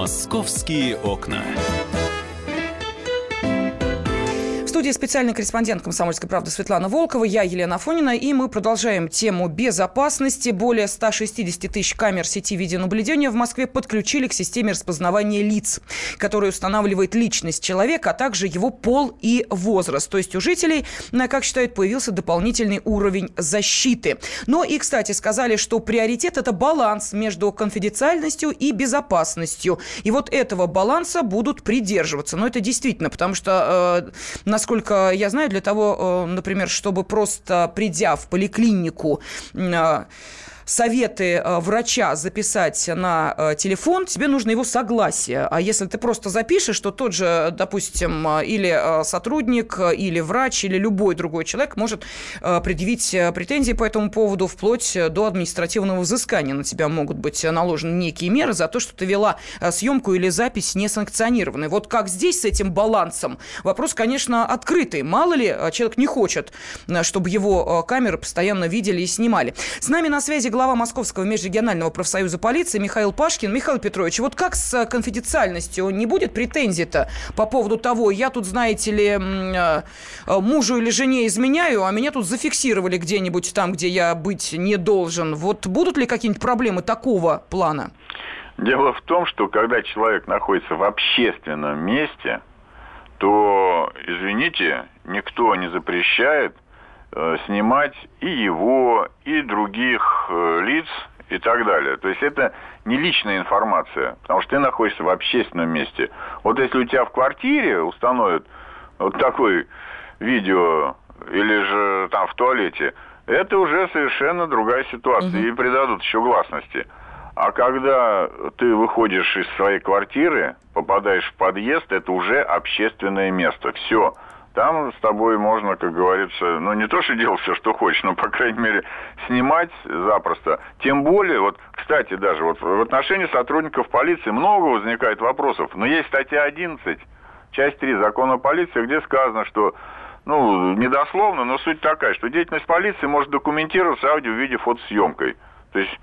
«Московские окна» студии специальный корреспондент «Комсомольской правды» Светлана Волкова, я Елена Афонина, и мы продолжаем тему безопасности. Более 160 тысяч камер сети видеонаблюдения в Москве подключили к системе распознавания лиц, которая устанавливает личность человека, а также его пол и возраст. То есть у жителей, как считают, появился дополнительный уровень защиты. Но и, кстати, сказали, что приоритет – это баланс между конфиденциальностью и безопасностью. И вот этого баланса будут придерживаться. Но это действительно, потому что, э, насколько насколько я знаю, для того, э, например, чтобы просто придя в поликлинику, э, советы э, врача записать на э, телефон, тебе нужно его согласие. А если ты просто запишешь, то тот же, допустим, э, или сотрудник, или врач, или любой другой человек может предъявить претензии по этому поводу вплоть до административного взыскания. На тебя могут быть наложены некие меры за то, что ты вела съемку или запись несанкционированной. Вот как здесь с этим балансом? Вопрос, конечно, открытый. Мало ли, человек не хочет, чтобы его камеры постоянно видели и снимали. С нами на связи глава глава Московского межрегионального профсоюза полиции Михаил Пашкин. Михаил Петрович, вот как с конфиденциальностью? Не будет претензий-то по поводу того, я тут, знаете ли, э, мужу или жене изменяю, а меня тут зафиксировали где-нибудь там, где я быть не должен. Вот будут ли какие-нибудь проблемы такого плана? Дело в том, что когда человек находится в общественном месте, то, извините, никто не запрещает – Э, снимать и его, и других э, лиц и так далее. То есть это не личная информация, потому что ты находишься в общественном месте. Вот если у тебя в квартире установят вот такой видео или же там в туалете, это уже совершенно другая ситуация угу. и придадут еще гласности. А когда ты выходишь из своей квартиры, попадаешь в подъезд, это уже общественное место. Все. Там с тобой можно, как говорится, ну не то, что делать все, что хочешь, но, по крайней мере, снимать запросто. Тем более, вот, кстати, даже вот в отношении сотрудников полиции много возникает вопросов. Но есть статья 11, часть 3 закона о полиции, где сказано, что ну, недословно, но суть такая, что деятельность полиции может документироваться аудио виде фотосъемкой. То есть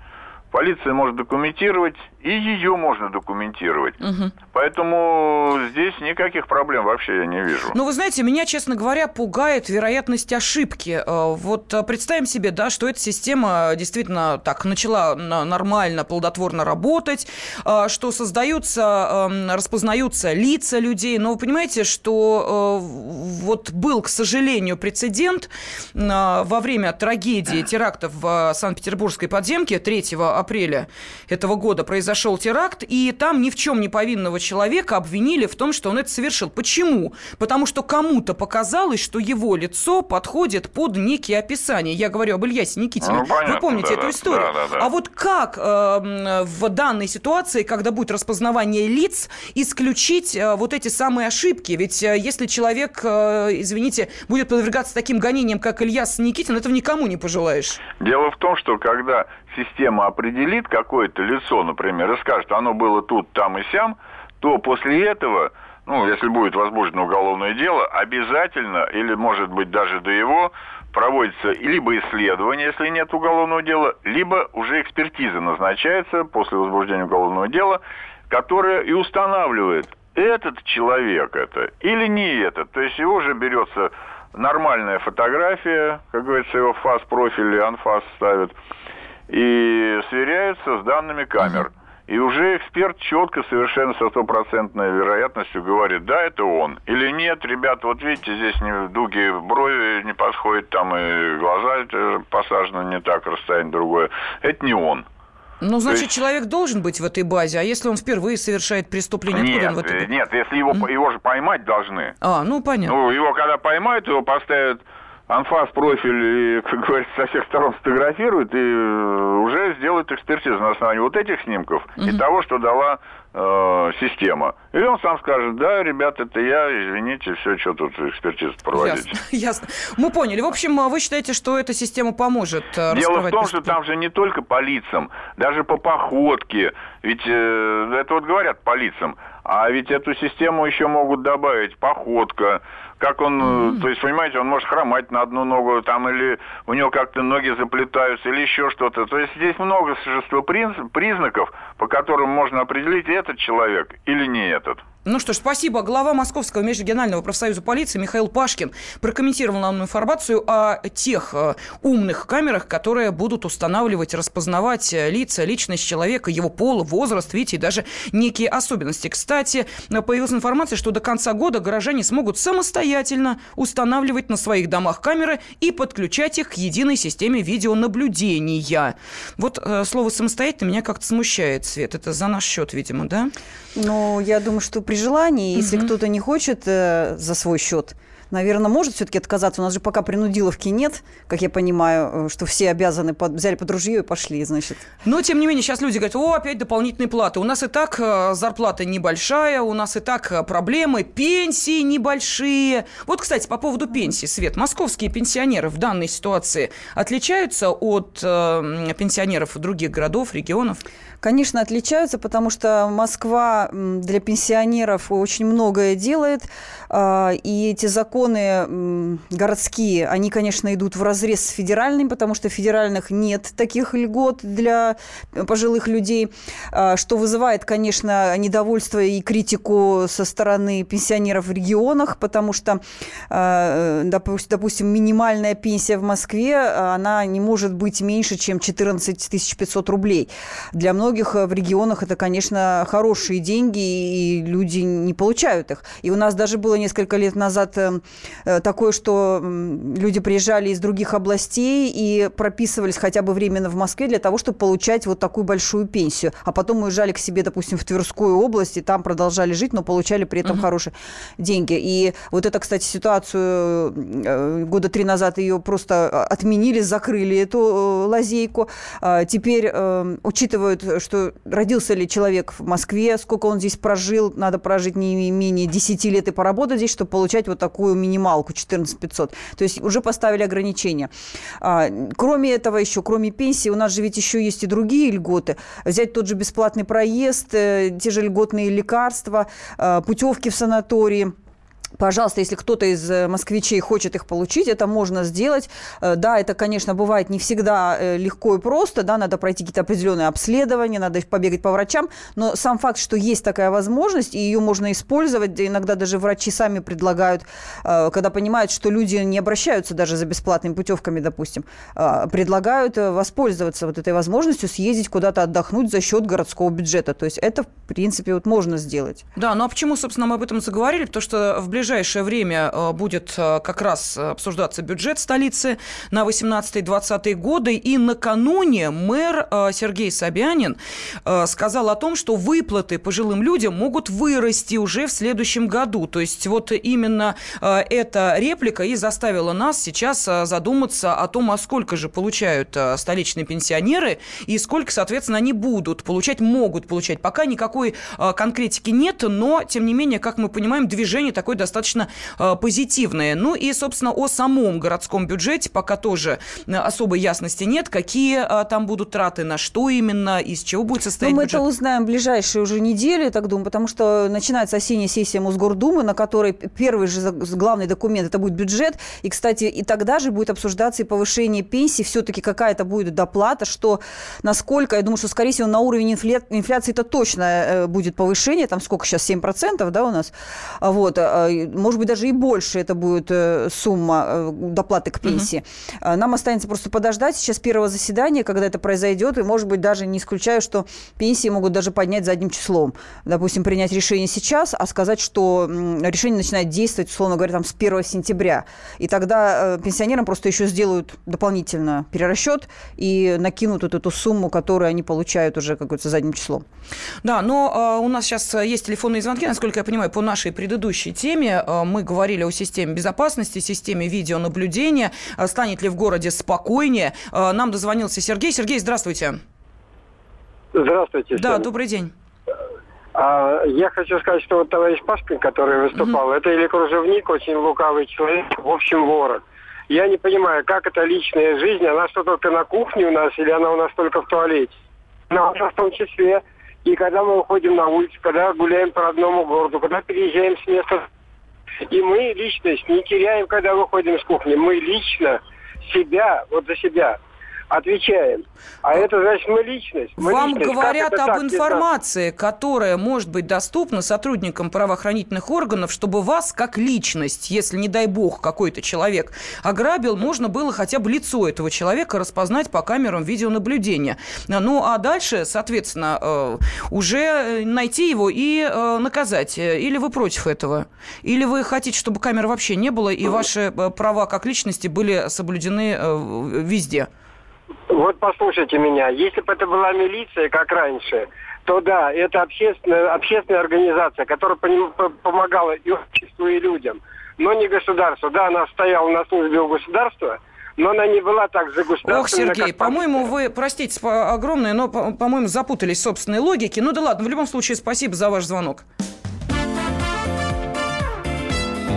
Полиция может документировать, и ее можно документировать. Угу. Поэтому здесь никаких проблем вообще я не вижу. Ну, вы знаете, меня, честно говоря, пугает вероятность ошибки. Э, вот э, представим себе, да, что эта система действительно так начала нормально, плодотворно работать, э, что создаются, эм, распознаются лица людей. Но вы понимаете, что вот был, к сожалению, прецедент во время трагедии терактов в Санкт-Петербургской подземке 3 апреля этого года произошел теракт, и там ни в чем не повинного человека обвинили в том, что он это совершил. Почему? Потому что кому-то показалось, что его лицо подходит под некие описания. Я говорю об Ильясе Никитине. Ну, понятно, Вы помните да, эту да, историю? да, да, да. А вот как э, в данной ситуации, когда будет распознавание лиц, исключить э, вот эти самые ошибки? Ведь э, если человек, э, извините, будет подвергаться таким гонениям, как Ильяс Никитин, этого никому не пожелаешь. Дело в том, что когда система определит какое-то лицо, например, и скажет, оно было тут, там и сям, то после этого, ну, если будет возбуждено уголовное дело, обязательно, или, может быть, даже до его, проводится либо исследование, если нет уголовного дела, либо уже экспертиза назначается после возбуждения уголовного дела, которая и устанавливает, этот человек это или не этот. То есть его уже берется нормальная фотография, как говорится, его фас-профиль или анфас ставят, и сверяются с данными камер. И уже эксперт четко, совершенно со стопроцентной вероятностью говорит, да, это он. Или нет, ребят, вот видите, здесь не, дуги брови не подходят, там и глаза посажены не так, расстояние другое. Это не он. Ну, значит, есть- человек должен быть в этой базе, а если он впервые совершает преступление, откуда Нет, он в этой нет, если его, его же поймать должны. А, ну, понятно. Ну, его когда поймают, его поставят анфас профиль и, как говорится, со всех сторон сфотографируют и э, уже сделают экспертизу на основании вот этих снимков и того, что дала э, система. Или он сам скажет, да, ребят, это я, извините, все, что тут экспертизу проводить. Ясно, ясно. Мы поняли. В общем, вы считаете, что эта система поможет э, Дело в том, что там же не только по лицам, даже по походке. Ведь э, это вот говорят по лицам. А ведь эту систему еще могут добавить походка, как он, э, то есть, понимаете, он может хромать на одну ногу, там, или у него как-то ноги заплетаются, или еще что-то. То есть здесь множество приз- признаков, по которым можно определить, этот человек или не этот. Ну что ж, спасибо. Глава Московского межрегионального профсоюза полиции Михаил Пашкин прокомментировал нам информацию о тех э, умных камерах, которые будут устанавливать, распознавать э, лица, личность человека, его пол, возраст, видите, и даже некие особенности. Кстати, э, появилась информация, что до конца года горожане смогут самостоятельно устанавливать на своих домах камеры и подключать их к единой системе видеонаблюдения. Вот слово «самостоятельно» меня как-то смущает, Свет. Это за наш счет, видимо, да? Ну, я думаю, что при желании, если кто-то не хочет э, за свой счет, наверное, может все-таки отказаться. У нас же пока принудиловки нет, как я понимаю, э, что все обязаны, под- взяли под ружье и пошли, значит. Но, тем не менее, сейчас люди говорят, о, опять дополнительные платы. У нас и так э, зарплата небольшая, у нас и так э, проблемы, пенсии небольшие. Вот, кстати, по поводу пенсии, Свет, московские пенсионеры в данной ситуации отличаются от э, пенсионеров других городов, регионов? Конечно, отличаются, потому что Москва для пенсионеров очень многое делает, а, и эти законы городские, они, конечно, идут в разрез с федеральными, потому что федеральных нет таких льгот для пожилых людей, а, что вызывает, конечно, недовольство и критику со стороны пенсионеров в регионах, потому что, а, допу- допустим, минимальная пенсия в Москве, она не может быть меньше, чем 14 500 рублей. Для многих э, в регионах это, конечно, хорошие деньги, и люди не получают их. И у нас даже было несколько лет назад э, э, такое, что люди приезжали из других областей и прописывались хотя бы временно в Москве для того, чтобы получать вот такую большую пенсию. А потом уезжали к себе, допустим, в Тверскую область, и там продолжали жить, но получали при этом хорошие деньги. И вот это, кстати, ситуацию э, года три назад ее просто отменили, закрыли эту лазейку. А Теперь э, учитывают, что родился ли человек в Москве, сколько он здесь прожил, надо прожить не менее 10 лет и поработать здесь, чтобы получать вот такую минималку 14 500. То есть уже поставили ограничения. А, Кроме этого еще, кроме пенсии, у нас же ведь еще есть и другие льготы. Взять тот же бесплатный проезд, э, те же льготные лекарства, э, путевки в санатории. Пожалуйста, если кто-то из э, москвичей хочет их получить, это можно сделать. Э, Да, это, конечно, бывает не всегда э, легко и просто, да, надо пройти какие-то определенные обследования, надо побегать по врачам, но сам факт, что есть такая возможность, и ее можно использовать, да иногда даже врачи сами предлагают, когда понимают, что люди не обращаются даже за бесплатными путевками, допустим, э, предлагают воспользоваться вот этой возможностью, съездить куда-то отдохнуть за счет городского бюджета. То есть это, в принципе, вот можно сделать. Да, ну а почему, собственно, мы об этом заговорили? Потому что в ближайшее время э, будет э, как раз обсуждаться бюджет столицы на 18-20 годы. И накануне мэр Сергей Собянин сказал о том, что выплаты пожилым людям могут вырасти уже в следующем году. То есть вот именно эта реплика и заставила нас сейчас задуматься о том, а сколько же получают столичные пенсионеры и сколько, соответственно, они будут получать, могут получать. Пока никакой конкретики нет, но, тем не менее, как мы понимаем, движение такое достаточно э, позитивное. Ну и, собственно, о самом городском бюджете пока тоже э, особой ясности нет. Какие э, там будут траты, на что именно, из чего будет состоять ну, мы бюджет? это узнаем в ближайшие уже недели, так думаю, потому что начинается осенняя сессия Мосгордумы, на которой первый же главный документ это будет бюджет. И, кстати, и тогда же будет обсуждаться и повышение пенсий. Все-таки какая-то будет доплата, что насколько, я думаю, что, скорее всего, на уровень инфля... инфляции это точно будет повышение, там сколько сейчас, 7%, да, у нас? Вот, может быть, даже и больше это будет э, сумма э, доплаты к пенсии. Угу. Нам останется просто подождать сейчас первого заседания, когда это произойдет, и, может быть, даже не исключаю, что пенсии могут даже поднять задним числом. Допустим, принять решение сейчас, а сказать, что решение начинает действовать, условно говоря, там, с 1 сентября. И тогда э, пенсионерам просто еще сделают дополнительно перерасчет и накинут вот эту сумму, которую они получают уже, как говорится, задним числом. Да, но э, у нас сейчас есть телефонные звонки, насколько я понимаю, по нашей предыдущей теме. Э, мы говорили о системе безопасности, системе видеонаблюдения. Э, станет ли в городе спокойнее? Э, нам дозвонился Сергей. Сергей, здравствуйте. Здравствуйте. Да, добрый день. А, я хочу сказать, что вот товарищ Пашкин, который выступал, угу. это или кружевник, очень лукавый человек, в общем, ворон. Я не понимаю, как это личная жизнь, она что только на кухне у нас, или она у нас только в туалете? Она у нас в том числе и когда мы выходим на улицу, когда гуляем по родному городу, когда переезжаем с места. И мы личность не теряем, когда выходим с кухни. Мы лично себя, вот за себя, отвечаем. А это значит мы личность. Мы Вам личность. говорят об так, информации, которая может быть доступна сотрудникам правоохранительных органов, чтобы вас как личность, если, не дай бог, какой-то человек ограбил, можно было хотя бы лицо этого человека распознать по камерам видеонаблюдения. Ну, а дальше, соответственно, э, уже найти его и э, наказать. Или вы против этого? Или вы хотите, чтобы камер вообще не было, и ваши э, права как личности были соблюдены везде? Вот послушайте меня, если бы это была милиция, как раньше, то да, это общественная, общественная организация, которая помогала и обществу, и людям, но не государство. Да, она стояла на службе у государства, но она не была так же государственной. Ох, Сергей, по-моему, вы, простите огромное, но, по-моему, запутались в собственной логике. Ну да ладно, в любом случае, спасибо за ваш звонок.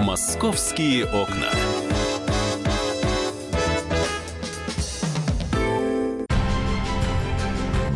Московские окна.